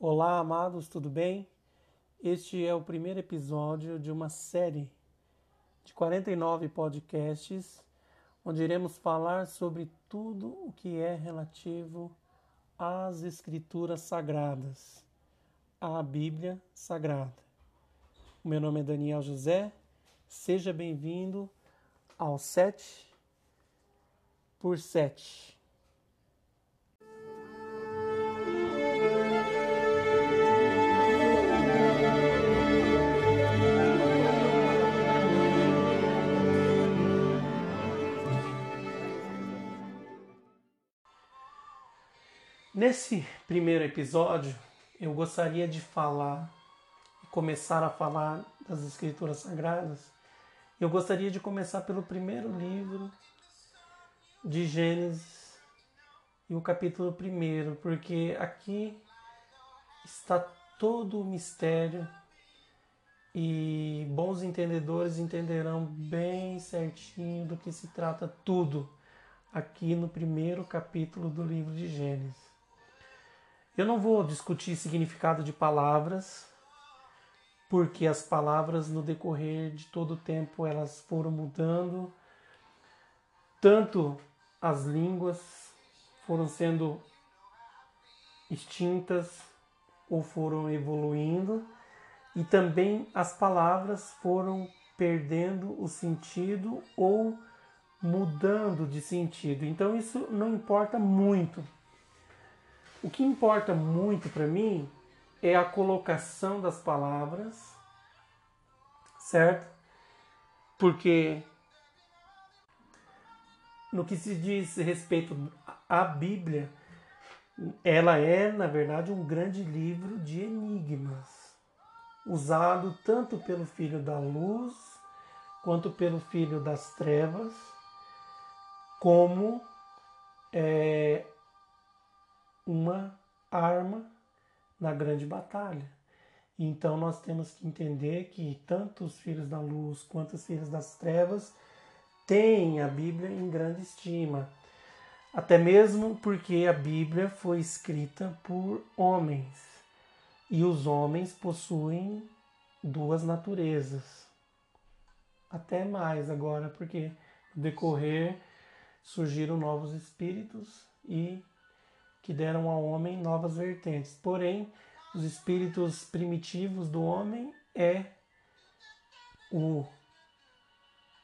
Olá, amados, tudo bem? Este é o primeiro episódio de uma série de 49 podcasts, onde iremos falar sobre tudo o que é relativo às Escrituras Sagradas, à Bíblia Sagrada. O meu nome é Daniel José, seja bem-vindo ao 7 por 7. Nesse primeiro episódio, eu gostaria de falar, começar a falar das Escrituras Sagradas. Eu gostaria de começar pelo primeiro livro de Gênesis e o capítulo primeiro, porque aqui está todo o mistério e bons entendedores entenderão bem certinho do que se trata tudo aqui no primeiro capítulo do livro de Gênesis. Eu não vou discutir significado de palavras, porque as palavras no decorrer de todo o tempo elas foram mudando, tanto as línguas foram sendo extintas ou foram evoluindo, e também as palavras foram perdendo o sentido ou mudando de sentido. Então isso não importa muito o que importa muito para mim é a colocação das palavras, certo? Porque no que se diz respeito à Bíblia, ela é, na verdade, um grande livro de enigmas, usado tanto pelo filho da luz quanto pelo filho das trevas, como é, uma arma na grande batalha. Então nós temos que entender que tanto os filhos da luz quanto os filhos das trevas têm a Bíblia em grande estima. Até mesmo porque a Bíblia foi escrita por homens e os homens possuem duas naturezas. Até mais agora, porque no decorrer surgiram novos espíritos e que deram ao homem novas vertentes. Porém, os espíritos primitivos do homem é o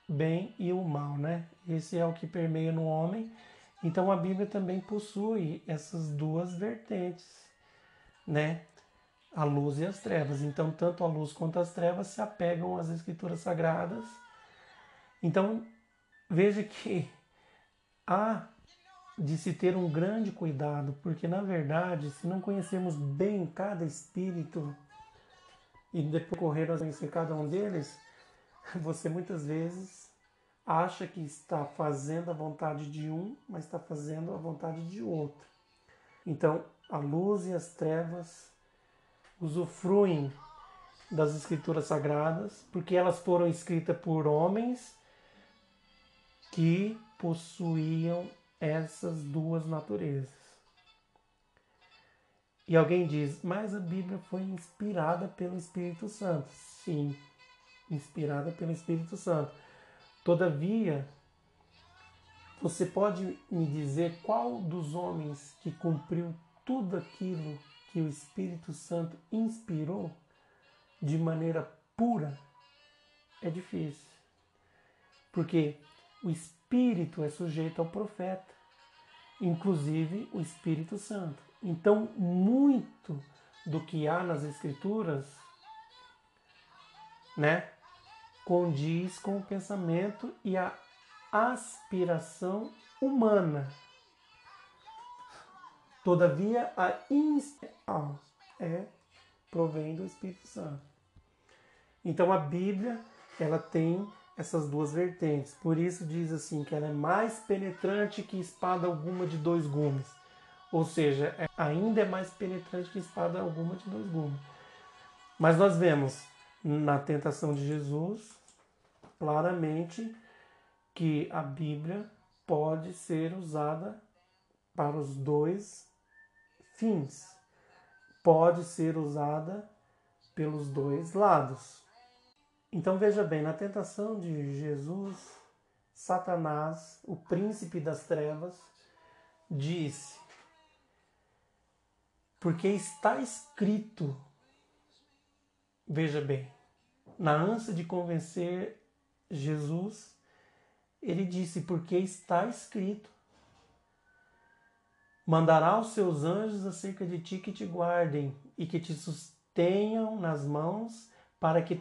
bem e o mal, né? Esse é o que permeia no homem. Então a Bíblia também possui essas duas vertentes, né? A luz e as trevas. Então tanto a luz quanto as trevas se apegam às escrituras sagradas. Então veja que há de se ter um grande cuidado, porque na verdade, se não conhecermos bem cada espírito e decorrer a conhecer cada um deles, você muitas vezes acha que está fazendo a vontade de um, mas está fazendo a vontade de outro. Então, a luz e as trevas usufruem das escrituras sagradas, porque elas foram escritas por homens que possuíam essas duas naturezas. E alguém diz, mas a Bíblia foi inspirada pelo Espírito Santo. Sim, inspirada pelo Espírito Santo. Todavia, você pode me dizer qual dos homens que cumpriu tudo aquilo que o Espírito Santo inspirou de maneira pura? É difícil. Porque o Espírito é sujeito ao profeta inclusive o Espírito Santo. Então, muito do que há nas Escrituras, né, condiz com o pensamento e a aspiração humana. Todavia, a inspiração é provém do Espírito Santo. Então, a Bíblia, ela tem essas duas vertentes. Por isso diz assim que ela é mais penetrante que espada alguma de dois gumes. Ou seja, é, ainda é mais penetrante que espada alguma de dois gumes. Mas nós vemos na tentação de Jesus claramente que a Bíblia pode ser usada para os dois fins. pode ser usada pelos dois lados. Então veja bem, na tentação de Jesus, Satanás, o príncipe das trevas, disse: Porque está escrito, veja bem, na ânsia de convencer Jesus, ele disse: Porque está escrito, mandará os seus anjos acerca de ti que te guardem e que te sustenham nas mãos, para que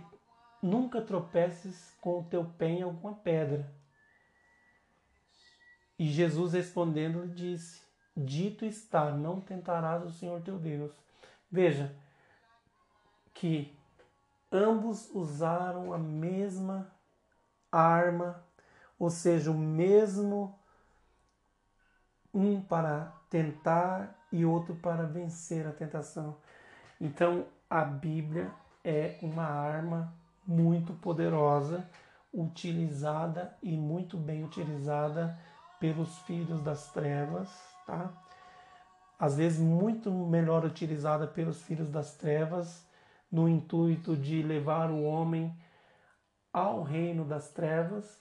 nunca tropeces com o teu pé em alguma pedra. E Jesus respondendo disse: Dito está, não tentarás o Senhor teu Deus. Veja que ambos usaram a mesma arma, ou seja, o mesmo um para tentar e outro para vencer a tentação. Então, a Bíblia é uma arma muito poderosa, utilizada e muito bem utilizada pelos filhos das trevas, tá? Às vezes muito melhor utilizada pelos filhos das trevas no intuito de levar o homem ao reino das trevas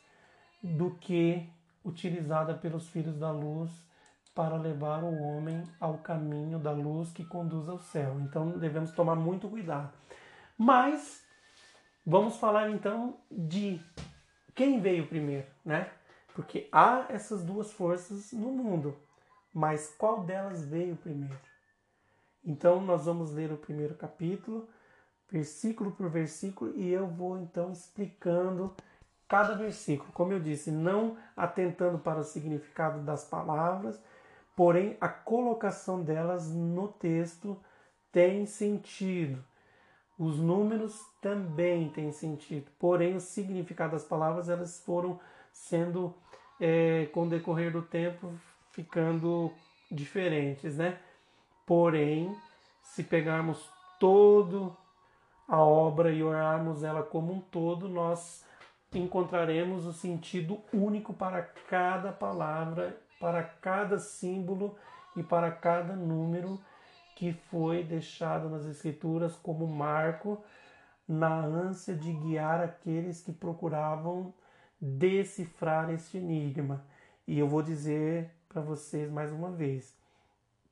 do que utilizada pelos filhos da luz para levar o homem ao caminho da luz que conduz ao céu. Então devemos tomar muito cuidado. Mas Vamos falar então de quem veio primeiro, né? Porque há essas duas forças no mundo, mas qual delas veio primeiro? Então nós vamos ler o primeiro capítulo, versículo por versículo, e eu vou então explicando cada versículo. Como eu disse, não atentando para o significado das palavras, porém a colocação delas no texto tem sentido. Os números também têm sentido, porém o significado das palavras elas foram sendo, é, com o decorrer do tempo, ficando diferentes, né? Porém, se pegarmos todo a obra e olharmos ela como um todo, nós encontraremos o sentido único para cada palavra, para cada símbolo e para cada número que foi deixado nas Escrituras como marco na ânsia de guiar aqueles que procuravam decifrar este enigma. E eu vou dizer para vocês mais uma vez: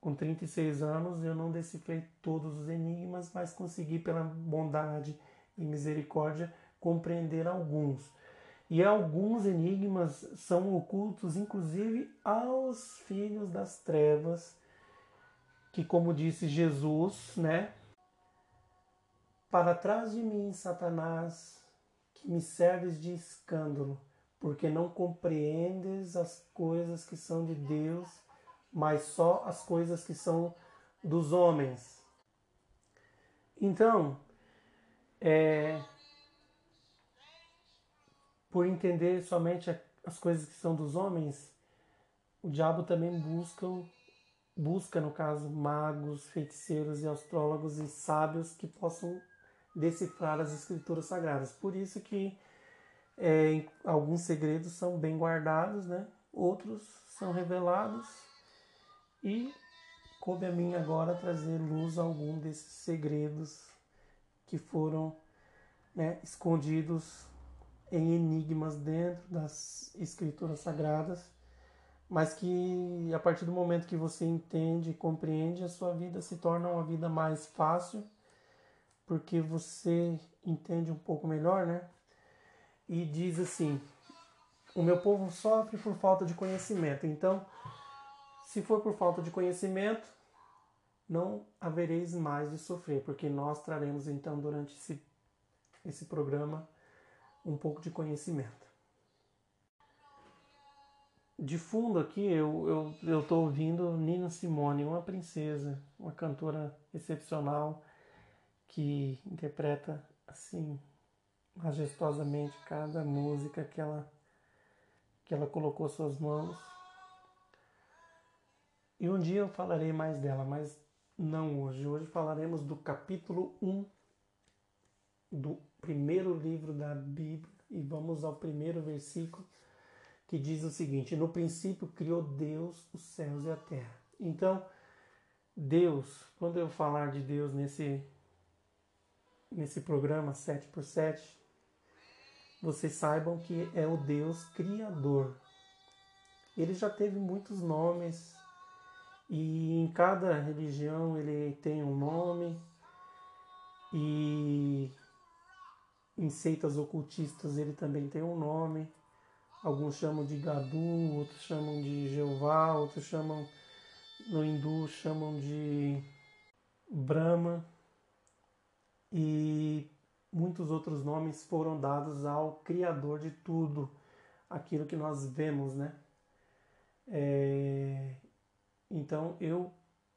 com 36 anos eu não decifrei todos os enigmas, mas consegui, pela bondade e misericórdia, compreender alguns. E alguns enigmas são ocultos, inclusive aos filhos das trevas que, como disse Jesus, né? Para trás de mim, Satanás, que me serves de escândalo, porque não compreendes as coisas que são de Deus, mas só as coisas que são dos homens. Então, é, por entender somente as coisas que são dos homens, o diabo também busca busca, no caso, magos, feiticeiros e astrólogos e sábios que possam decifrar as escrituras sagradas. Por isso que é, alguns segredos são bem guardados, né? outros são revelados e coube a mim agora trazer luz a algum desses segredos que foram né, escondidos em enigmas dentro das escrituras sagradas mas que a partir do momento que você entende e compreende, a sua vida se torna uma vida mais fácil, porque você entende um pouco melhor, né? E diz assim: O meu povo sofre por falta de conhecimento. Então, se for por falta de conhecimento, não havereis mais de sofrer, porque nós traremos então durante esse, esse programa um pouco de conhecimento de fundo aqui eu, eu, eu tô ouvindo Nina Simone, uma princesa, uma cantora excepcional que interpreta assim majestosamente cada música que ela que ela colocou suas mãos. E um dia eu falarei mais dela, mas não hoje. Hoje falaremos do capítulo 1 do primeiro livro da Bíblia e vamos ao primeiro versículo que diz o seguinte: No princípio criou Deus os céus e a terra. Então, Deus, quando eu falar de Deus nesse, nesse programa 7x7, vocês saibam que é o Deus Criador. Ele já teve muitos nomes e em cada religião ele tem um nome e em seitas ocultistas ele também tem um nome. Alguns chamam de Gadu, outros chamam de Jeová, outros chamam no hindu chamam de Brahma e muitos outros nomes foram dados ao Criador de tudo, aquilo que nós vemos, né? É... Então eu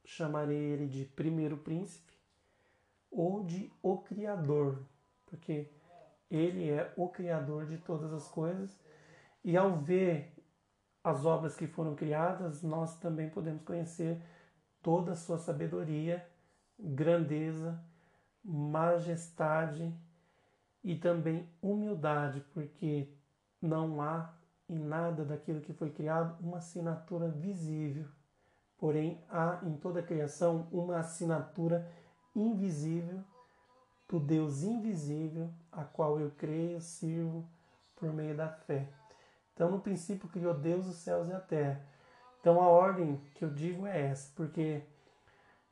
chamarei ele de primeiro príncipe ou de o Criador, porque ele é o Criador de todas as coisas e ao ver as obras que foram criadas, nós também podemos conhecer toda a sua sabedoria, grandeza, majestade e também humildade, porque não há em nada daquilo que foi criado uma assinatura visível. Porém, há em toda a criação uma assinatura invisível do Deus invisível, a qual eu creio, sirvo por meio da fé. Então, no princípio, criou Deus os céus e a terra. Então, a ordem que eu digo é essa, porque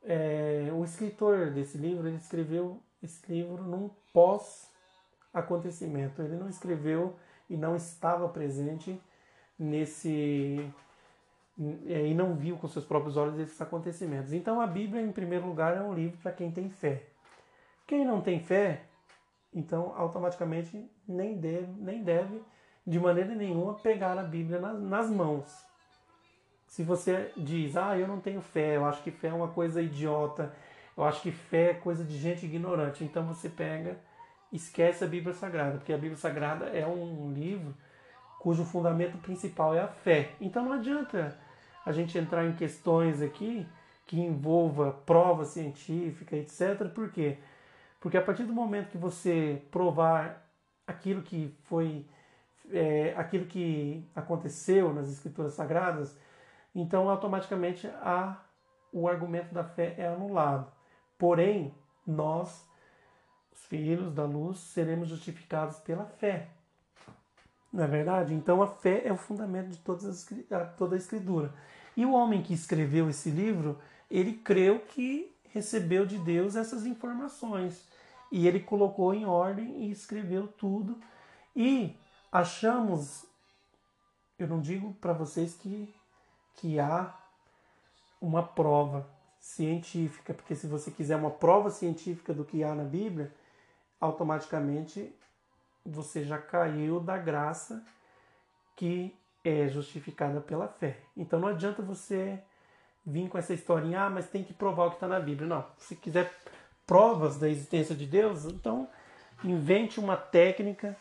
é, o escritor desse livro, ele escreveu esse livro num pós-acontecimento. Ele não escreveu e não estava presente nesse é, e não viu com seus próprios olhos esses acontecimentos. Então a Bíblia, em primeiro lugar, é um livro para quem tem fé. Quem não tem fé, então automaticamente nem deve, nem deve de maneira nenhuma pegar a Bíblia nas, nas mãos. Se você diz, ah, eu não tenho fé, eu acho que fé é uma coisa idiota, eu acho que fé é coisa de gente ignorante, então você pega, esquece a Bíblia Sagrada, porque a Bíblia Sagrada é um livro cujo fundamento principal é a fé. Então não adianta a gente entrar em questões aqui que envolva prova científica, etc. Por quê? Porque a partir do momento que você provar aquilo que foi é, aquilo que aconteceu nas escrituras sagradas, então automaticamente a, o argumento da fé é anulado. Porém, nós, os filhos da luz, seremos justificados pela fé. Não é verdade? Então a fé é o fundamento de todas as, toda a escritura. E o homem que escreveu esse livro, ele creu que recebeu de Deus essas informações. E ele colocou em ordem e escreveu tudo. E achamos, eu não digo para vocês que, que há uma prova científica, porque se você quiser uma prova científica do que há na Bíblia, automaticamente você já caiu da graça que é justificada pela fé. Então não adianta você vir com essa historinha, ah, mas tem que provar o que está na Bíblia. Não, se quiser provas da existência de Deus, então invente uma técnica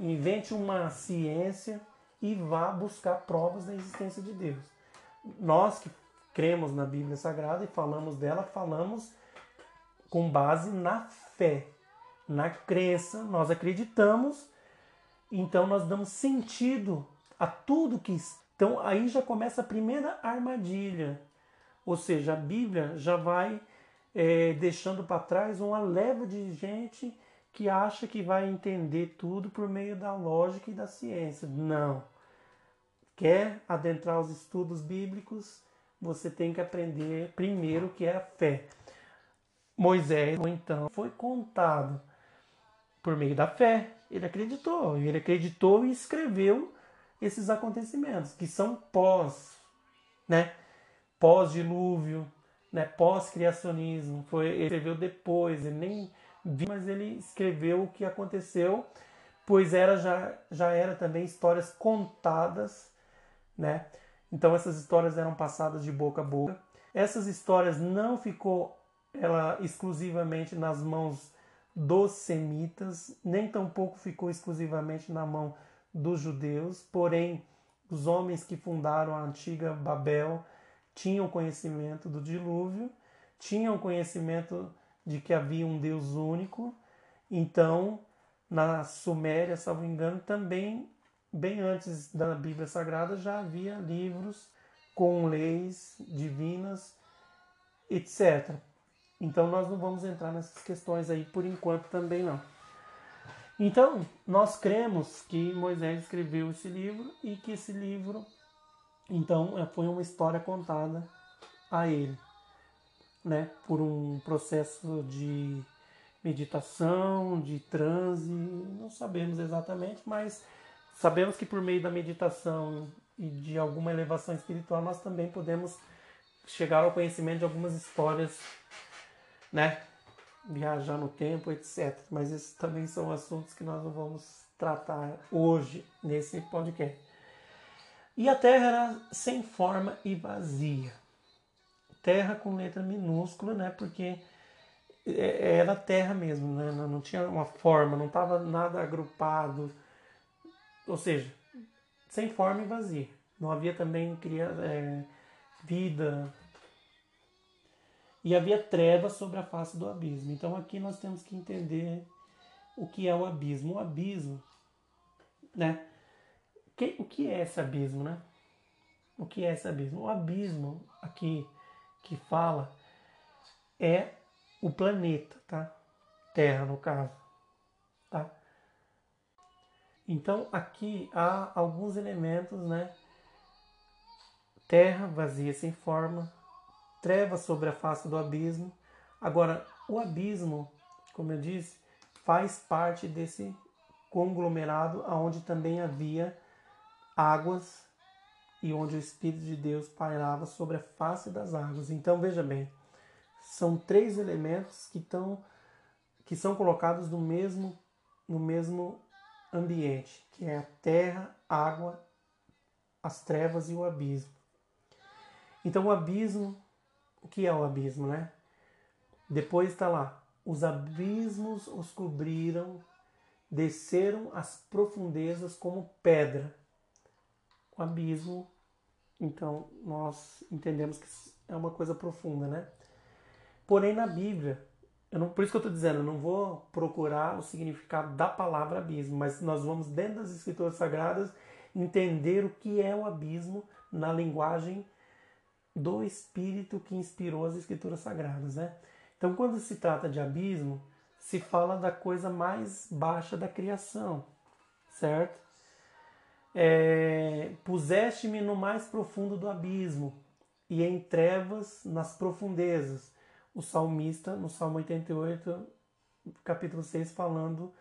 invente uma ciência e vá buscar provas da existência de Deus. Nós que cremos na Bíblia Sagrada e falamos dela, falamos com base na fé, na crença, nós acreditamos, então nós damos sentido a tudo que. Então aí já começa a primeira armadilha, ou seja, a Bíblia já vai é, deixando para trás uma leva de gente que acha que vai entender tudo por meio da lógica e da ciência. Não. Quer adentrar os estudos bíblicos, você tem que aprender primeiro o que é a fé. Moisés, então, foi contado por meio da fé. Ele acreditou, ele acreditou e escreveu esses acontecimentos que são pós, né? Pós-dilúvio, né? Pós-criacionismo. Foi ele escreveu depois, ele nem mas ele escreveu o que aconteceu, pois era já, já era também histórias contadas, né? Então essas histórias eram passadas de boca a boca. Essas histórias não ficou ela exclusivamente nas mãos dos semitas, nem tampouco ficou exclusivamente na mão dos judeus, porém os homens que fundaram a antiga Babel tinham conhecimento do dilúvio, tinham conhecimento de que havia um Deus único. Então, na Suméria, salvo engano, também, bem antes da Bíblia Sagrada, já havia livros com leis divinas etc. Então nós não vamos entrar nessas questões aí por enquanto também não. Então, nós cremos que Moisés escreveu esse livro e que esse livro, então, é, foi uma história contada a ele, né? Por um processo de meditação, de transe, não sabemos exatamente, mas sabemos que por meio da meditação e de alguma elevação espiritual nós também podemos chegar ao conhecimento de algumas histórias, né? Viajar no tempo, etc. Mas esses também são assuntos que nós não vamos tratar hoje nesse podcast. E a terra era sem forma e vazia. Terra com letra minúscula, né? Porque é, era terra mesmo, né? Não tinha uma forma, não estava nada agrupado. Ou seja, sem forma e vazia. Não havia também cria, é, vida. E havia trevas sobre a face do abismo. Então aqui nós temos que entender o que é o abismo. O abismo, né? O que é esse abismo, né? O que é esse abismo? O abismo aqui que fala é o planeta, tá? Terra, no caso, tá? Então aqui há alguns elementos, né? Terra vazia sem forma, trevas sobre a face do abismo. Agora, o abismo, como eu disse, faz parte desse conglomerado aonde também havia águas e onde o Espírito de Deus pairava sobre a face das águas. Então veja bem, são três elementos que, estão, que são colocados no mesmo, no mesmo ambiente, que é a terra, água, as trevas e o abismo. Então o abismo, o que é o abismo, né? Depois está lá, os abismos os cobriram, desceram as profundezas como pedra. O abismo, então nós entendemos que é uma coisa profunda, né? Porém, na Bíblia, não, por isso que eu estou dizendo, eu não vou procurar o significado da palavra abismo, mas nós vamos, dentro das Escrituras Sagradas, entender o que é o abismo na linguagem do Espírito que inspirou as Escrituras Sagradas. Né? Então, quando se trata de abismo, se fala da coisa mais baixa da criação, certo? É, Puseste-me no mais profundo do abismo e em trevas nas profundezas o salmista, no Salmo 88, capítulo 6, falando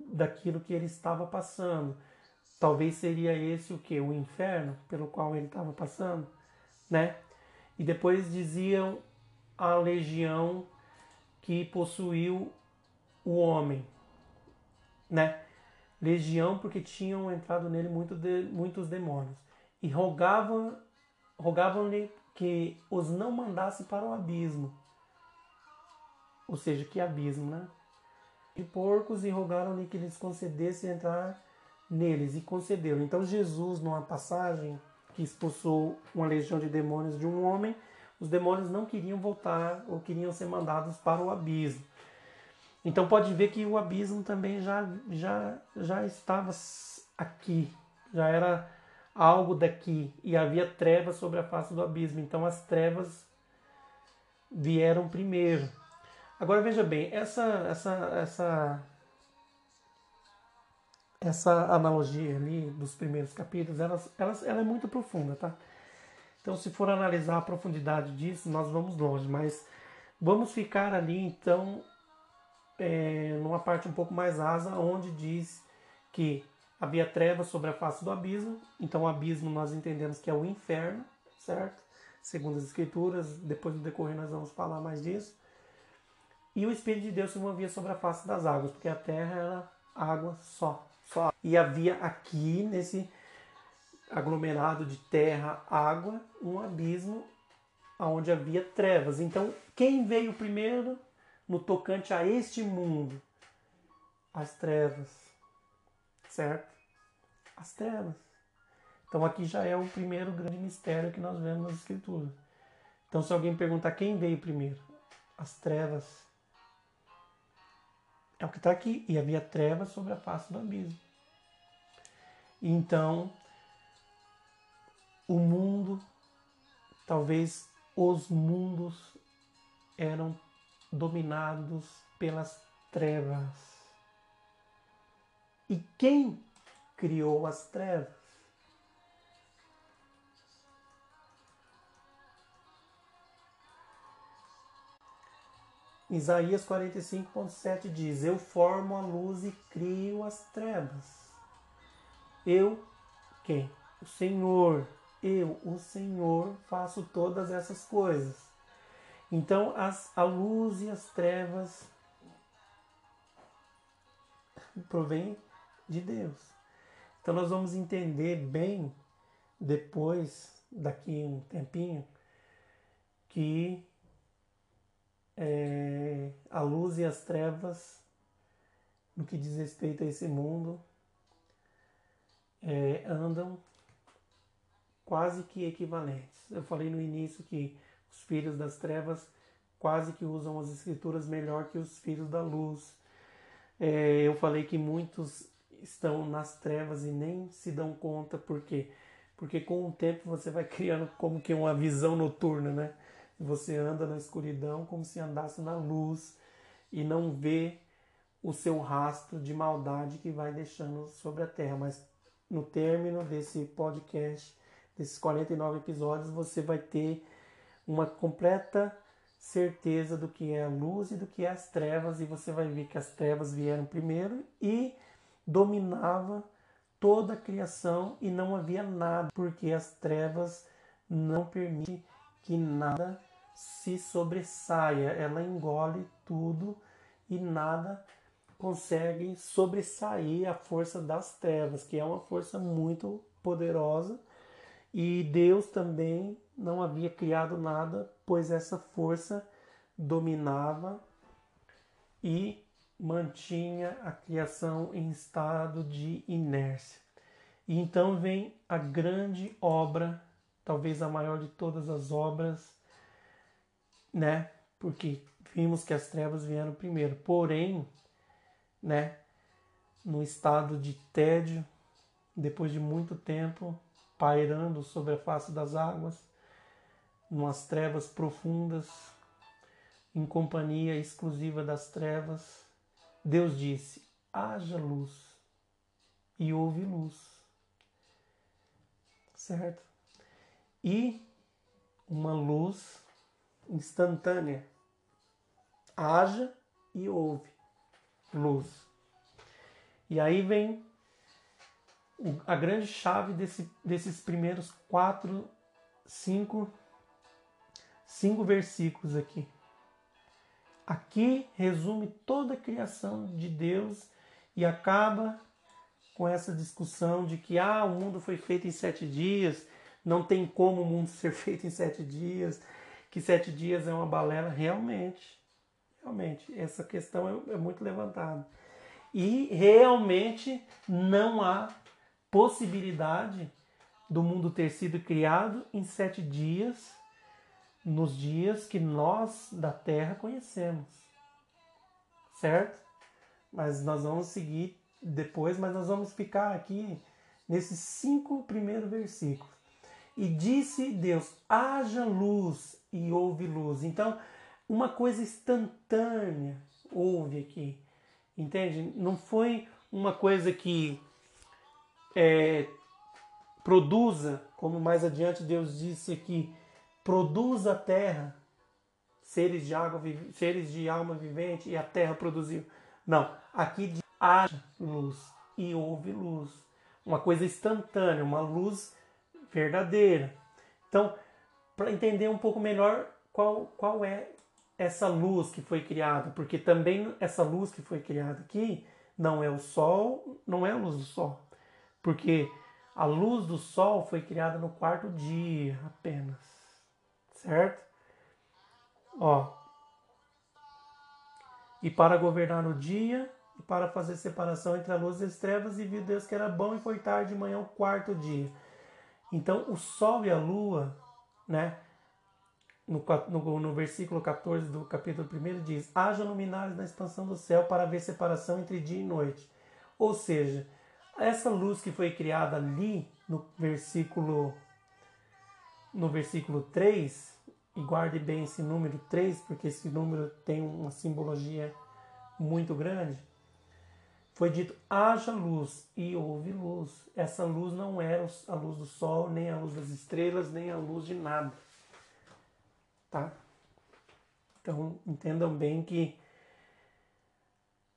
daquilo que ele estava passando. Talvez seria esse o que? O inferno pelo qual ele estava passando, né? E depois diziam a legião que possuiu o homem, né? Legião porque tinham entrado nele muito de, muitos demônios e rogavam rogavam-lhe que os não mandasse para o abismo ou seja, que abismo, né? De porcos e rogaram-lhe que lhes concedesse entrar neles, e concedeu. Então Jesus, numa passagem que expulsou uma legião de demônios de um homem, os demônios não queriam voltar ou queriam ser mandados para o abismo. Então pode ver que o abismo também já, já, já estava aqui, já era algo daqui, e havia trevas sobre a face do abismo. Então as trevas vieram primeiro. Agora veja bem, essa essa essa essa analogia ali dos primeiros capítulos, ela, ela, ela é muito profunda, tá? Então, se for analisar a profundidade disso, nós vamos longe, mas vamos ficar ali então é, numa parte um pouco mais asa, onde diz que havia trevas sobre a face do abismo. Então, o abismo nós entendemos que é o inferno, certo? Segundo as Escrituras, depois do decorrer nós vamos falar mais disso. E o Espírito de Deus se movia sobre a face das águas, porque a terra era água só, só. E havia aqui nesse aglomerado de terra, água, um abismo onde havia trevas. Então, quem veio primeiro no tocante a este mundo? As trevas. Certo? As trevas. Então aqui já é o primeiro grande mistério que nós vemos nas escrituras. Então se alguém perguntar quem veio primeiro, as trevas é o que está aqui. E havia trevas sobre a face do abismo. Então, o mundo, talvez os mundos eram dominados pelas trevas. E quem criou as trevas? Isaías 45,7 diz: Eu formo a luz e crio as trevas. Eu, quem? O Senhor. Eu, o Senhor, faço todas essas coisas. Então, as, a luz e as trevas provém de Deus. Então, nós vamos entender bem depois, daqui um tempinho, que é, a luz e as trevas, no que diz respeito a esse mundo, é, andam quase que equivalentes. Eu falei no início que os filhos das trevas quase que usam as escrituras melhor que os filhos da luz. É, eu falei que muitos estão nas trevas e nem se dão conta, por quê? Porque com o tempo você vai criando como que uma visão noturna, né? Você anda na escuridão como se andasse na luz e não vê o seu rastro de maldade que vai deixando sobre a terra. Mas no término desse podcast, desses 49 episódios, você vai ter uma completa certeza do que é a luz e do que é as trevas, e você vai ver que as trevas vieram primeiro e dominava toda a criação e não havia nada, porque as trevas não permitem que nada se sobressaia, ela engole tudo e nada consegue sobressair a força das trevas, que é uma força muito poderosa. E Deus também não havia criado nada, pois essa força dominava e mantinha a criação em estado de inércia. E então vem a grande obra, talvez a maior de todas as obras né? Porque vimos que as trevas vieram primeiro. Porém, né, no estado de tédio, depois de muito tempo pairando sobre a face das águas, numas trevas profundas, em companhia exclusiva das trevas, Deus disse: haja luz, e houve luz. Certo? E uma luz instantânea. Haja e ouve luz. E aí vem a grande chave desse, desses primeiros quatro, cinco, cinco versículos aqui. Aqui resume toda a criação de Deus e acaba com essa discussão de que ah, o mundo foi feito em sete dias, não tem como o mundo ser feito em sete dias, que sete dias é uma balela, realmente, realmente, essa questão é, é muito levantada. E realmente não há possibilidade do mundo ter sido criado em sete dias, nos dias que nós da Terra conhecemos. Certo? Mas nós vamos seguir depois, mas nós vamos ficar aqui nesses cinco primeiros versículos. E disse Deus: haja luz, e houve luz. Então, uma coisa instantânea houve aqui. Entende? Não foi uma coisa que é, produza, como mais adiante Deus disse aqui, produza a terra, seres de água, seres de alma vivente, e a terra produziu. Não, aqui haja luz e houve luz. Uma coisa instantânea, uma luz verdadeira. Então, para entender um pouco melhor qual, qual é essa luz que foi criada, porque também essa luz que foi criada aqui não é o sol, não é a luz do sol, porque a luz do sol foi criada no quarto dia apenas, certo? Ó, e para governar o dia e para fazer separação entre a luz e as trevas, e viu Deus que era bom e foi tarde de manhã o quarto dia. Então o sol e a lua né? No, no, no, versículo 14 do capítulo 1 diz: Haja luminares na expansão do céu para ver separação entre dia e noite. Ou seja, essa luz que foi criada ali no versículo no versículo 3 e guarde bem esse número 3, porque esse número tem uma simbologia muito grande. Foi dito: haja luz e houve luz. Essa luz não era a luz do sol, nem a luz das estrelas, nem a luz de nada. Tá? Então entendam bem que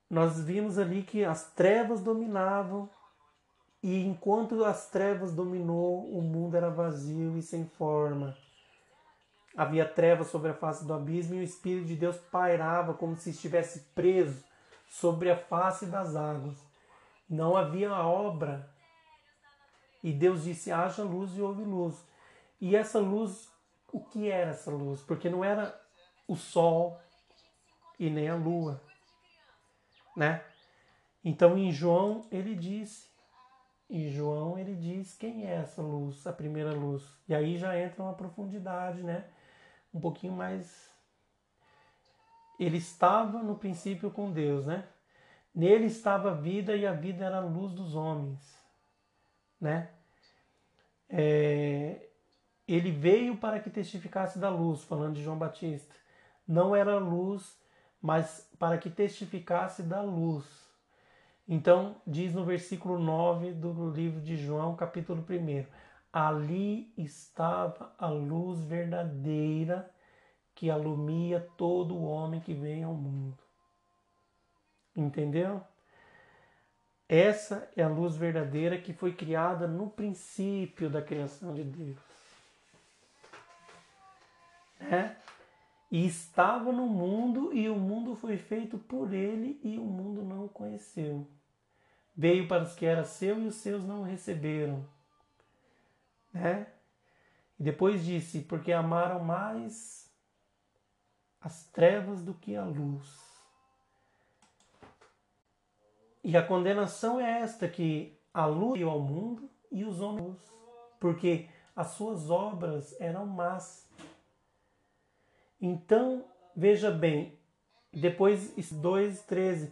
nós vimos ali que as trevas dominavam e enquanto as trevas dominou, o mundo era vazio e sem forma. Havia trevas sobre a face do abismo e o Espírito de Deus pairava como se estivesse preso sobre a face das águas. Não havia obra. E Deus disse: haja luz e houve luz. E essa luz, o que era essa luz? Porque não era o sol e nem a lua, né? Então em João ele disse, em João ele diz quem é essa luz, a primeira luz. E aí já entra uma profundidade, né? Um pouquinho mais ele estava no princípio com Deus, né? Nele estava a vida e a vida era a luz dos homens, né? É, ele veio para que testificasse da luz, falando de João Batista. Não era luz, mas para que testificasse da luz. Então, diz no versículo 9 do livro de João, capítulo 1: Ali estava a luz verdadeira que alumia todo o homem que vem ao mundo. Entendeu? Essa é a luz verdadeira que foi criada no princípio da criação de Deus. Né? E estava no mundo, e o mundo foi feito por ele, e o mundo não o conheceu. Veio para os que era seu, e os seus não o receberam. Né? E depois disse: Porque amaram mais as trevas do que a luz. E a condenação é esta que a luz veio ao mundo e os homens, porque as suas obras eram más. Então, veja bem, depois 2:13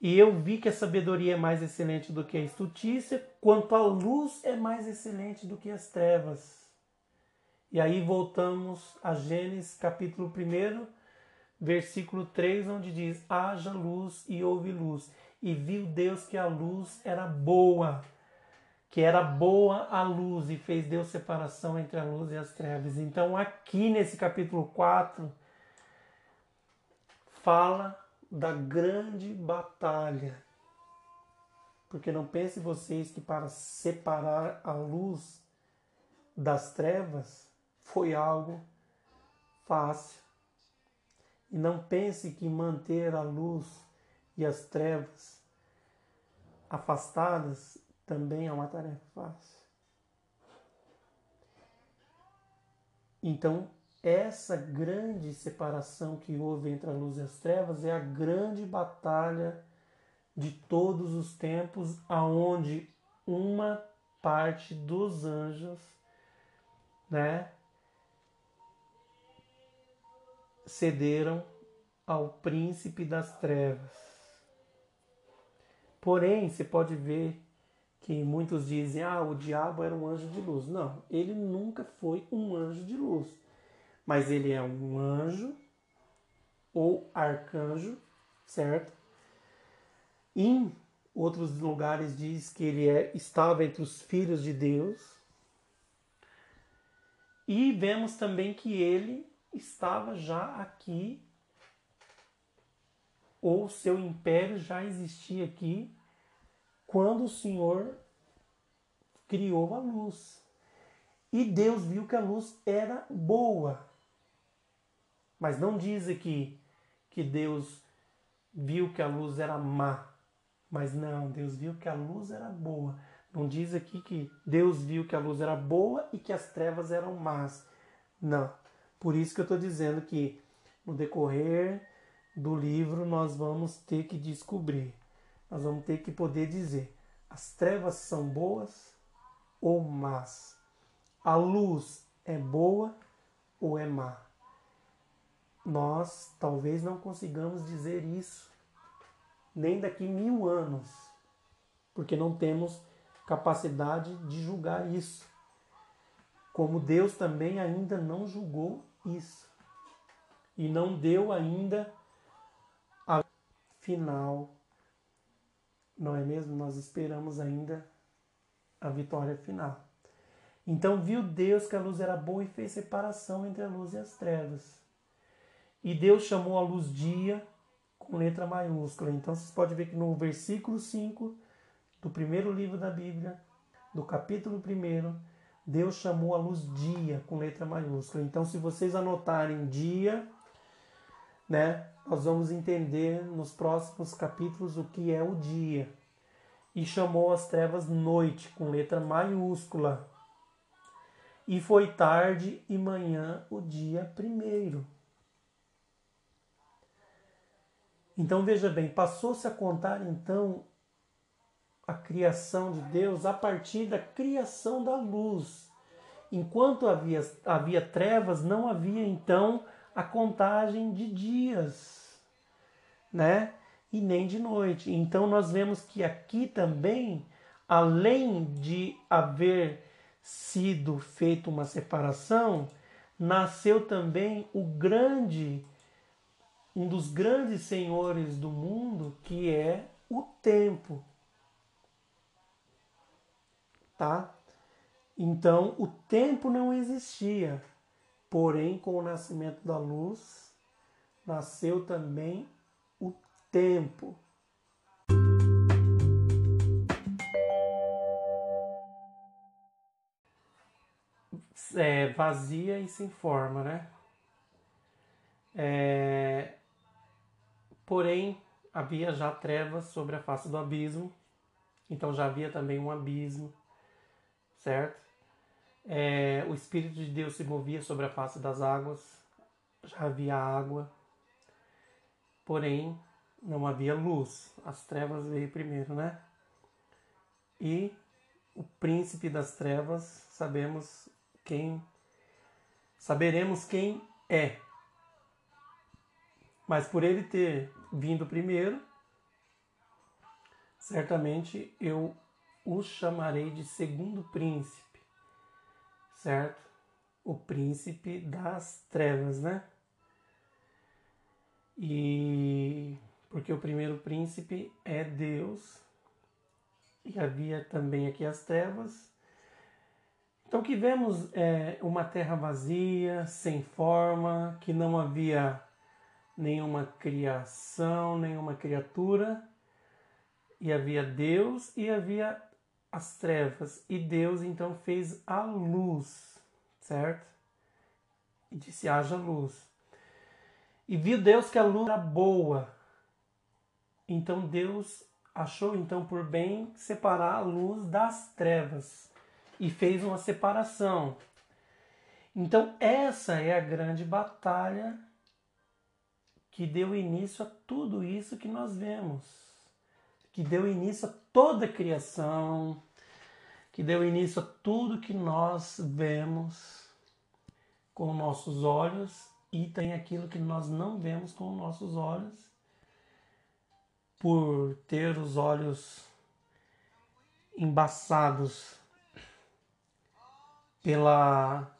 e eu vi que a sabedoria é mais excelente do que a estutícia, quanto a luz é mais excelente do que as trevas. E aí voltamos a Gênesis capítulo 1, versículo 3, onde diz: haja luz e houve luz. E viu Deus que a luz era boa, que era boa a luz, e fez Deus separação entre a luz e as trevas. Então, aqui nesse capítulo 4, fala da grande batalha. Porque não pense vocês que para separar a luz das trevas foi algo fácil. E não pense que manter a luz e as trevas afastadas também é uma tarefa fácil. Então, essa grande separação que houve entre a luz e as trevas é a grande batalha de todos os tempos, aonde uma parte dos anjos, né, cederam ao príncipe das trevas. Porém, você pode ver que muitos dizem: ah, o diabo era um anjo de luz. Não, ele nunca foi um anjo de luz. Mas ele é um anjo ou arcanjo, certo? Em outros lugares diz que ele é, estava entre os filhos de Deus. E vemos também que ele estava já aqui, ou seu império já existia aqui, quando o Senhor criou a luz. E Deus viu que a luz era boa. Mas não diz aqui que Deus viu que a luz era má. Mas não, Deus viu que a luz era boa. Não diz aqui que Deus viu que a luz era boa e que as trevas eram más. Não. Por isso que eu estou dizendo que no decorrer do livro nós vamos ter que descobrir, nós vamos ter que poder dizer: as trevas são boas ou más? A luz é boa ou é má? Nós talvez não consigamos dizer isso nem daqui mil anos, porque não temos capacidade de julgar isso. Como Deus também ainda não julgou isso. E não deu ainda a final. Não é mesmo? Nós esperamos ainda a vitória final. Então viu Deus que a luz era boa e fez separação entre a luz e as trevas. E Deus chamou a luz dia com letra maiúscula. Então vocês podem ver que no versículo 5 do primeiro livro da Bíblia, do capítulo 1, Deus chamou a luz dia com letra maiúscula. Então, se vocês anotarem dia, né, nós vamos entender nos próximos capítulos o que é o dia. E chamou as trevas noite com letra maiúscula. E foi tarde e manhã o dia primeiro. Então veja bem, passou-se a contar então a criação de Deus a partir da criação da luz. Enquanto havia, havia trevas, não havia então a contagem de dias, né? E nem de noite. Então nós vemos que aqui também, além de haver sido feita uma separação, nasceu também o grande um dos grandes senhores do mundo, que é o tempo tá? Então, o tempo não existia. Porém, com o nascimento da luz, nasceu também o tempo. É, vazia e sem forma, né? É, porém, havia já trevas sobre a face do abismo, então já havia também um abismo certo? É, o Espírito de Deus se movia sobre a face das águas, já havia água, porém não havia luz, as trevas veio primeiro, né? E o príncipe das trevas, sabemos quem, saberemos quem é. Mas por ele ter vindo primeiro, certamente eu o chamarei de segundo príncipe, certo? O príncipe das trevas, né? E porque o primeiro príncipe é Deus e havia também aqui as trevas. Então que vemos é, uma terra vazia, sem forma, que não havia nenhuma criação, nenhuma criatura, e havia Deus e havia as trevas e Deus então fez a luz, certo? E disse: haja luz. E viu Deus que a luz era boa. Então Deus achou então por bem separar a luz das trevas e fez uma separação. Então essa é a grande batalha que deu início a tudo isso que nós vemos que deu início a toda a criação, que deu início a tudo que nós vemos com nossos olhos e tem aquilo que nós não vemos com nossos olhos, por ter os olhos embaçados pela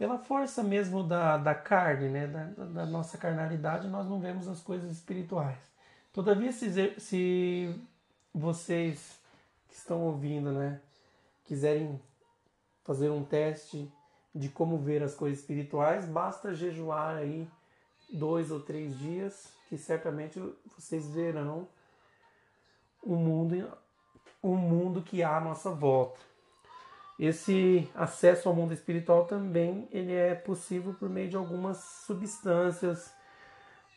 pela força mesmo da, da carne, né? Da, da nossa carnalidade, nós não vemos as coisas espirituais. Todavia, se, se vocês que estão ouvindo, né, quiserem fazer um teste de como ver as coisas espirituais, basta jejuar aí dois ou três dias, que certamente vocês verão o mundo, o mundo que há à nossa volta. Esse acesso ao mundo espiritual também ele é possível por meio de algumas substâncias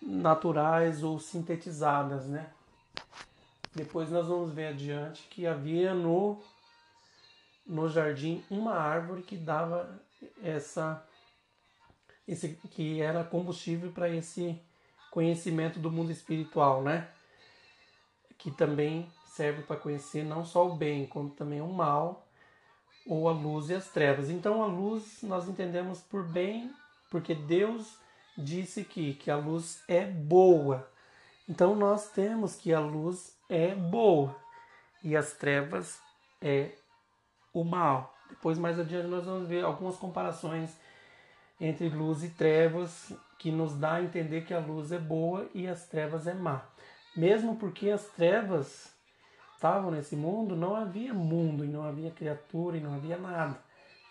naturais ou sintetizadas, né? Depois nós vamos ver adiante que havia no no jardim uma árvore que dava essa esse que era combustível para esse conhecimento do mundo espiritual, né? Que também serve para conhecer não só o bem, como também o mal, ou a luz e as trevas. Então a luz nós entendemos por bem, porque Deus disse que, que a luz é boa. Então nós temos que a luz é boa e as trevas é o mal. Depois mais adiante nós vamos ver algumas comparações entre luz e trevas, que nos dá a entender que a luz é boa e as trevas é má. Mesmo porque as trevas estavam nesse mundo, não havia mundo, e não havia criatura, e não havia nada.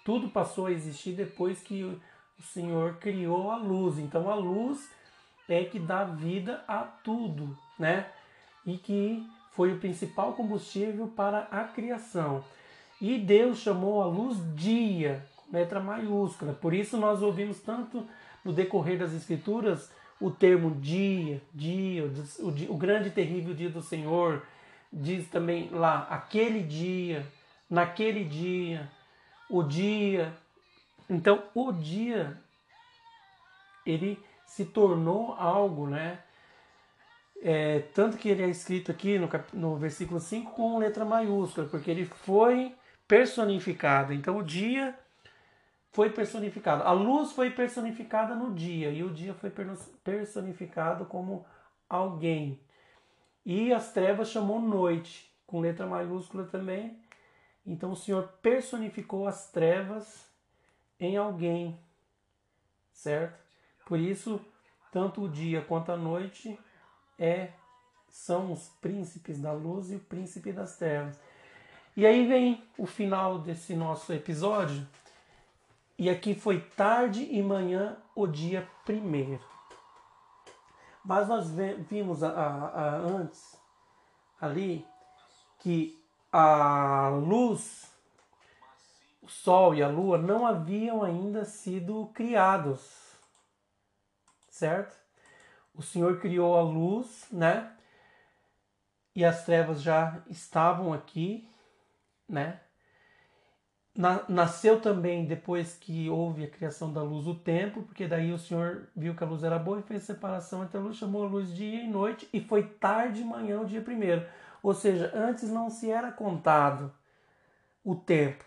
Tudo passou a existir depois que o Senhor criou a luz. Então a luz é que dá vida a tudo, né? E que foi o principal combustível para a criação. E Deus chamou a luz dia, com letra maiúscula. Por isso nós ouvimos tanto no decorrer das escrituras o termo dia, dia, o, dia, o grande e terrível dia do Senhor. Diz também lá, aquele dia, naquele dia, o dia. Então, o dia, ele se tornou algo, né? É, tanto que ele é escrito aqui no, no versículo 5 com letra maiúscula, porque ele foi personificado. Então o dia foi personificado. A luz foi personificada no dia e o dia foi personificado como alguém. E as trevas chamou noite, com letra maiúscula também. Então o Senhor personificou as trevas em alguém, certo? Por isso, tanto o dia quanto a noite é são os príncipes da luz e o príncipe das trevas. E aí vem o final desse nosso episódio. E aqui foi tarde e manhã o dia primeiro. Mas nós vimos a, a, a, antes ali que a luz, o sol e a lua não haviam ainda sido criados certo? O Senhor criou a luz, né? E as trevas já estavam aqui, né? Nasceu também depois que houve a criação da luz o tempo, porque daí o Senhor viu que a luz era boa e fez separação entre a luz, chamou a luz dia e noite, e foi tarde e manhã o dia primeiro. Ou seja, antes não se era contado o tempo.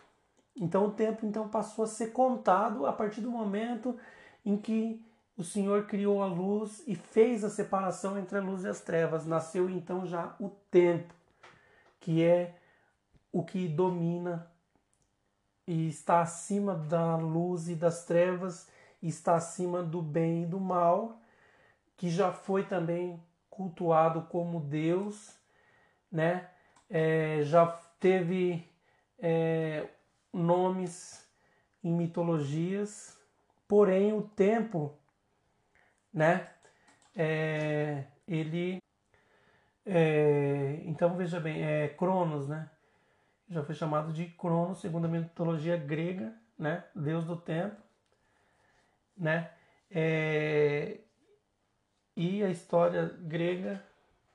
Então o tempo então passou a ser contado a partir do momento em que o Senhor criou a luz e fez a separação entre a luz e as trevas. Nasceu então já o tempo, que é o que domina e está acima da luz e das trevas, e está acima do bem e do mal, que já foi também cultuado como Deus, né? É, já teve é, nomes em mitologias, porém o tempo né? É, ele, é, então veja bem, é Cronos, né? Já foi chamado de Cronos segundo a mitologia grega, né? Deus do tempo, né? É, e a história grega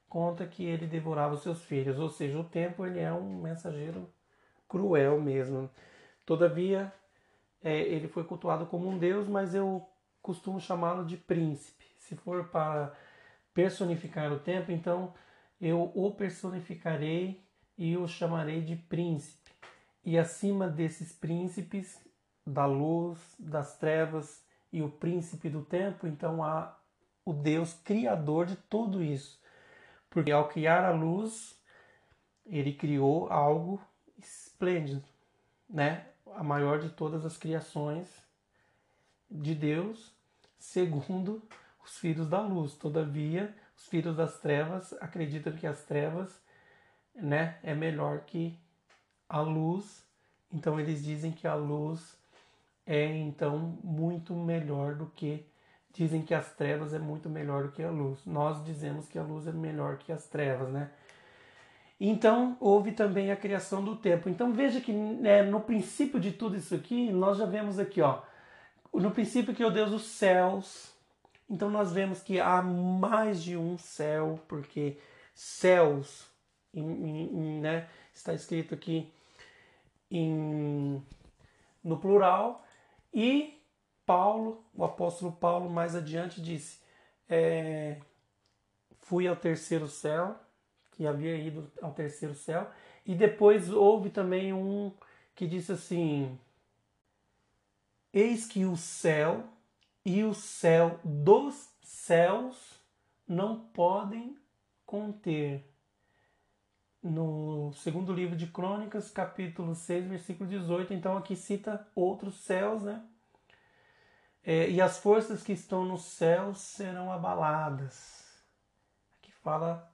conta que ele devorava os seus filhos, ou seja, o tempo ele é um mensageiro cruel mesmo. Todavia, é, ele foi cultuado como um deus, mas eu costumo chamá-lo de príncipe. Se for para personificar o tempo, então eu o personificarei e o chamarei de príncipe. E acima desses príncipes, da luz, das trevas e o príncipe do tempo, então há o Deus criador de tudo isso. Porque ao criar a luz, ele criou algo esplêndido, né? A maior de todas as criações de Deus, segundo os filhos da luz. Todavia, os filhos das trevas acreditam que as trevas, né, é melhor que a luz. Então eles dizem que a luz é então muito melhor do que dizem que as trevas é muito melhor do que a luz. Nós dizemos que a luz é melhor que as trevas, né? Então houve também a criação do tempo. Então veja que né, no princípio de tudo isso aqui nós já vemos aqui, ó, no princípio que o Deus dos céus. Então nós vemos que há mais de um céu, porque céus, em, em, né, está escrito aqui em, no plural. E Paulo, o apóstolo Paulo, mais adiante disse: é, Fui ao terceiro céu, que havia ido ao terceiro céu. E depois houve também um que disse assim: Eis que o céu e o céu dos céus não podem conter. No segundo livro de Crônicas, capítulo 6, versículo 18, então aqui cita outros céus, né? é, e as forças que estão no céu serão abaladas. Aqui fala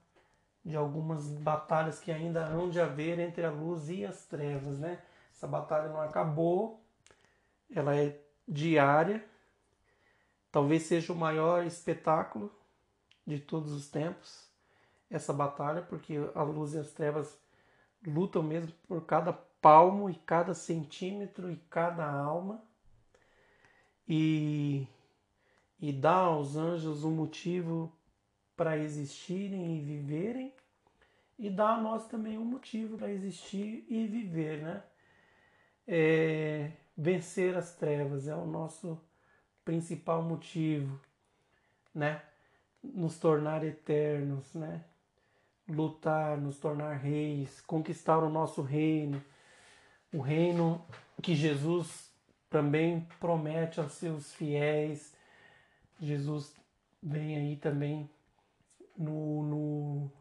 de algumas batalhas que ainda hão de haver entre a luz e as trevas, né? Essa batalha não acabou, ela é diária, talvez seja o maior espetáculo de todos os tempos, essa batalha, porque a luz e as trevas lutam mesmo por cada palmo e cada centímetro e cada alma e, e dá aos anjos um motivo para existirem e viverem, e dá a nós também um motivo para existir e viver, né? É, vencer as trevas é o nosso principal motivo, né? Nos tornar eternos, né? Lutar, nos tornar reis, conquistar o nosso reino, o reino que Jesus também promete aos seus fiéis. Jesus vem aí também no, no,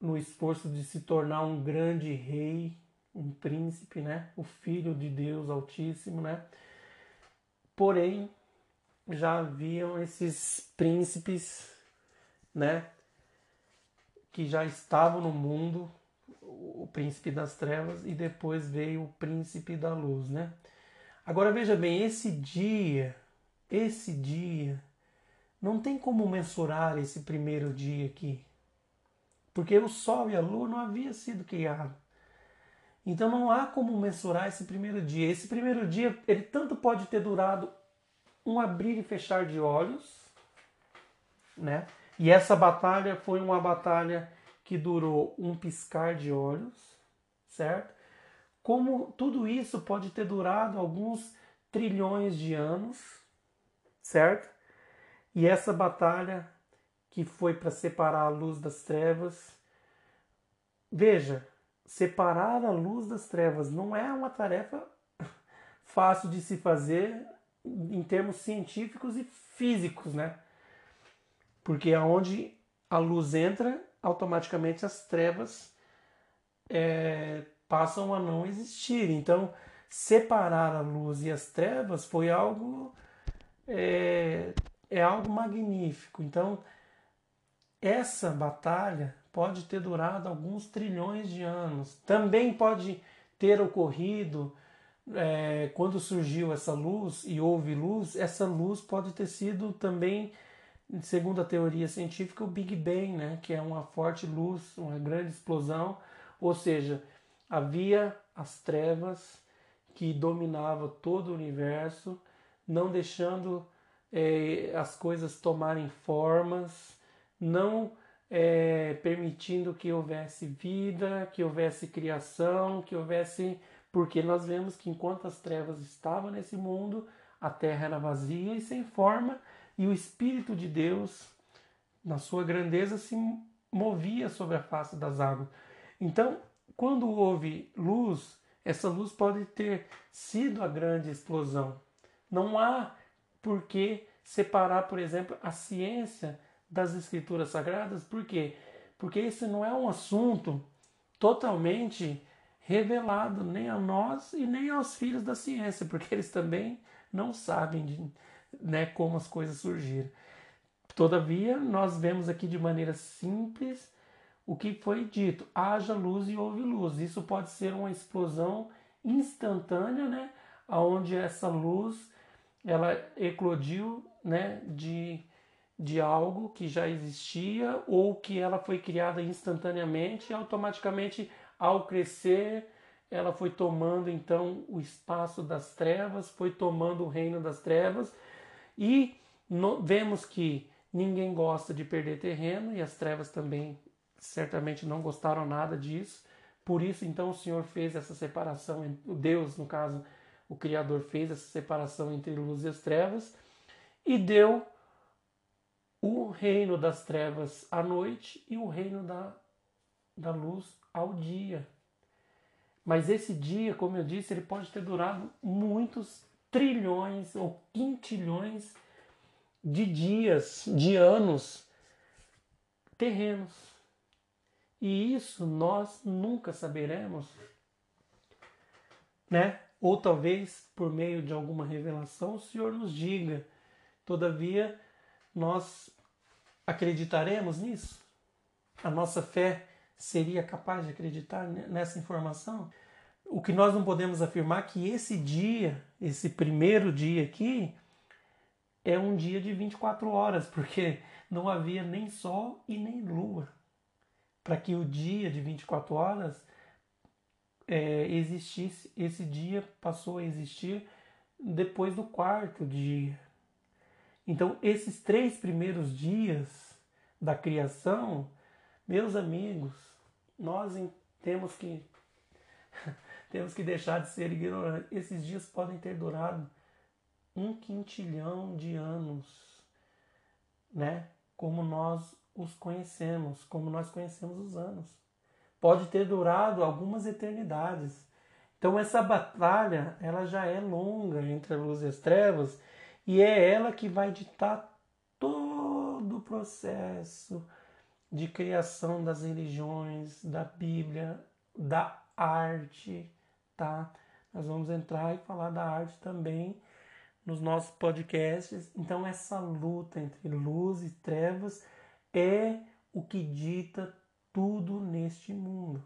no esforço de se tornar um grande rei, um príncipe, né? O filho de Deus Altíssimo, né? Porém, já haviam esses príncipes, né? Que já estavam no mundo, o príncipe das trevas, e depois veio o príncipe da luz, né? Agora veja bem, esse dia, esse dia não tem como mensurar esse primeiro dia aqui. Porque o Sol e a Lua não haviam sido criados. Então não há como mensurar esse primeiro dia. Esse primeiro dia, ele tanto pode ter durado um abrir e fechar de olhos, né? E essa batalha foi uma batalha que durou um piscar de olhos, certo? Como tudo isso pode ter durado alguns trilhões de anos, certo? E essa batalha que foi para separar a luz das trevas, veja, separar a luz das trevas não é uma tarefa fácil de se fazer em termos científicos e físicos, né? Porque aonde a luz entra, automaticamente as trevas é, passam a não existir. Então, separar a luz e as trevas foi algo é, é algo magnífico. Então, essa batalha pode ter durado alguns trilhões de anos. Também pode ter ocorrido é, quando surgiu essa luz e houve luz, essa luz pode ter sido também, segundo a teoria científica, o Big Bang, né? que é uma forte luz, uma grande explosão. Ou seja, havia as trevas que dominava todo o universo, não deixando é, as coisas tomarem formas, não é, permitindo que houvesse vida, que houvesse criação, que houvesse. Porque nós vemos que enquanto as trevas estavam nesse mundo, a terra era vazia e sem forma, e o Espírito de Deus, na sua grandeza, se movia sobre a face das águas. Então, quando houve luz, essa luz pode ter sido a grande explosão. Não há por que separar, por exemplo, a ciência das escrituras sagradas. Por quê? Porque esse não é um assunto totalmente revelado nem a nós e nem aos filhos da ciência, porque eles também não sabem de, né, como as coisas surgiram. Todavia, nós vemos aqui de maneira simples o que foi dito: haja luz e houve luz. Isso pode ser uma explosão instantânea, né, aonde essa luz ela eclodiu né, de, de algo que já existia ou que ela foi criada instantaneamente e automaticamente ao crescer ela foi tomando então o espaço das trevas, foi tomando o reino das trevas e no, vemos que ninguém gosta de perder terreno e as trevas também certamente não gostaram nada disso. Por isso então o Senhor fez essa separação, o Deus no caso o Criador fez essa separação entre luz e as trevas e deu o reino das trevas à noite e o reino da, da luz ao dia. Mas esse dia, como eu disse, ele pode ter durado muitos trilhões ou quintilhões de dias, de anos terrenos. E isso nós nunca saberemos, né? Ou talvez por meio de alguma revelação o Senhor nos diga. Todavia, nós acreditaremos nisso? A nossa fé seria capaz de acreditar nessa informação? O que nós não podemos afirmar é que esse dia, esse primeiro dia aqui, é um dia de 24 horas, porque não havia nem sol e nem lua. Para que o dia de 24 horas é, existisse, esse dia passou a existir depois do quarto dia. Então, esses três primeiros dias da criação, meus amigos, nós temos que temos que deixar de ser ignorantes. Esses dias podem ter durado um quintilhão de anos, né? Como nós os conhecemos, como nós conhecemos os anos. Pode ter durado algumas eternidades. Então essa batalha, ela já é longa entre a luz e as trevas, e é ela que vai ditar todo o processo de criação das religiões, da Bíblia, da arte, tá? Nós vamos entrar e falar da arte também nos nossos podcasts. Então, essa luta entre luz e trevas é o que dita tudo neste mundo.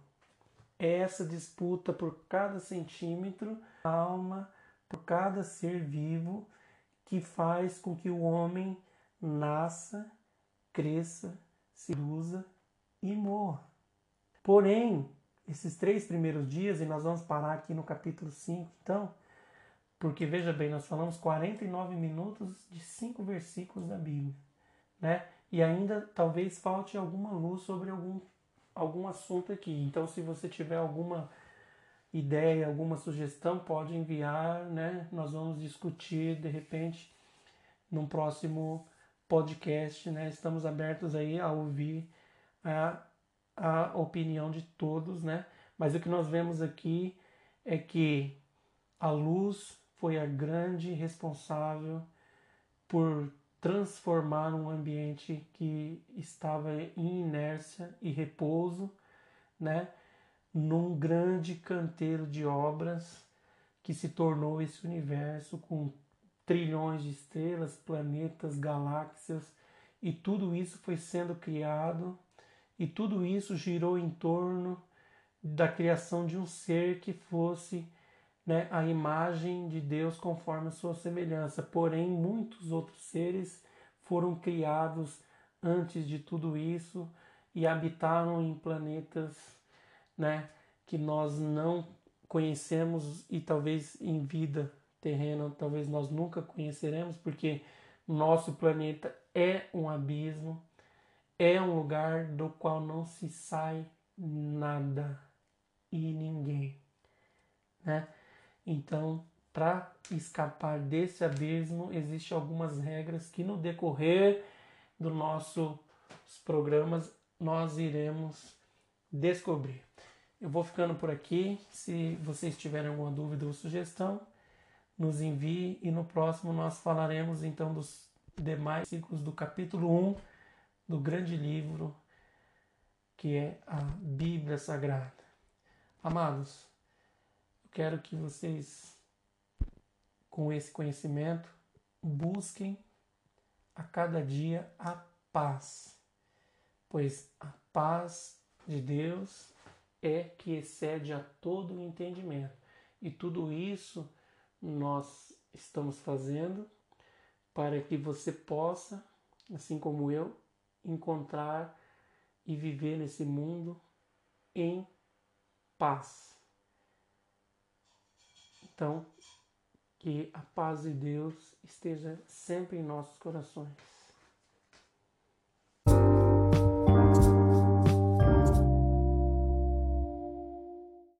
Essa disputa por cada centímetro, alma, por cada ser vivo, que faz com que o homem nasça, cresça, se usa e morra. Porém, esses três primeiros dias, e nós vamos parar aqui no capítulo 5, então, porque veja bem, nós falamos 49 minutos de cinco versículos da Bíblia, né? E ainda talvez falte alguma luz sobre algum, algum assunto aqui. Então, se você tiver alguma ideia, alguma sugestão, pode enviar, né? Nós vamos discutir de repente num próximo podcast, né? Estamos abertos aí a ouvir a, a opinião de todos, né? Mas o que nós vemos aqui é que a luz foi a grande responsável por transformar um ambiente que estava em inércia e repouso, né, num grande canteiro de obras que se tornou esse universo com trilhões de estrelas, planetas, galáxias, e tudo isso foi sendo criado, e tudo isso girou em torno da criação de um ser que fosse né, a imagem de Deus conforme a sua semelhança. Porém, muitos outros seres foram criados antes de tudo isso e habitaram em planetas né, que nós não conhecemos e talvez em vida terrena, talvez nós nunca conheceremos, porque nosso planeta é um abismo, é um lugar do qual não se sai nada e ninguém, né? Então, para escapar desse abismo, existem algumas regras que no decorrer dos nossos programas nós iremos descobrir. Eu vou ficando por aqui. Se vocês tiverem alguma dúvida ou sugestão, nos envie e no próximo nós falaremos então dos demais ciclos do capítulo 1 do grande livro que é a Bíblia Sagrada. Amados, quero que vocês, com esse conhecimento, busquem a cada dia a paz, pois a paz de Deus é que excede a todo o entendimento. E tudo isso nós estamos fazendo para que você possa, assim como eu, encontrar e viver nesse mundo em paz. Então, que a paz de Deus esteja sempre em nossos corações.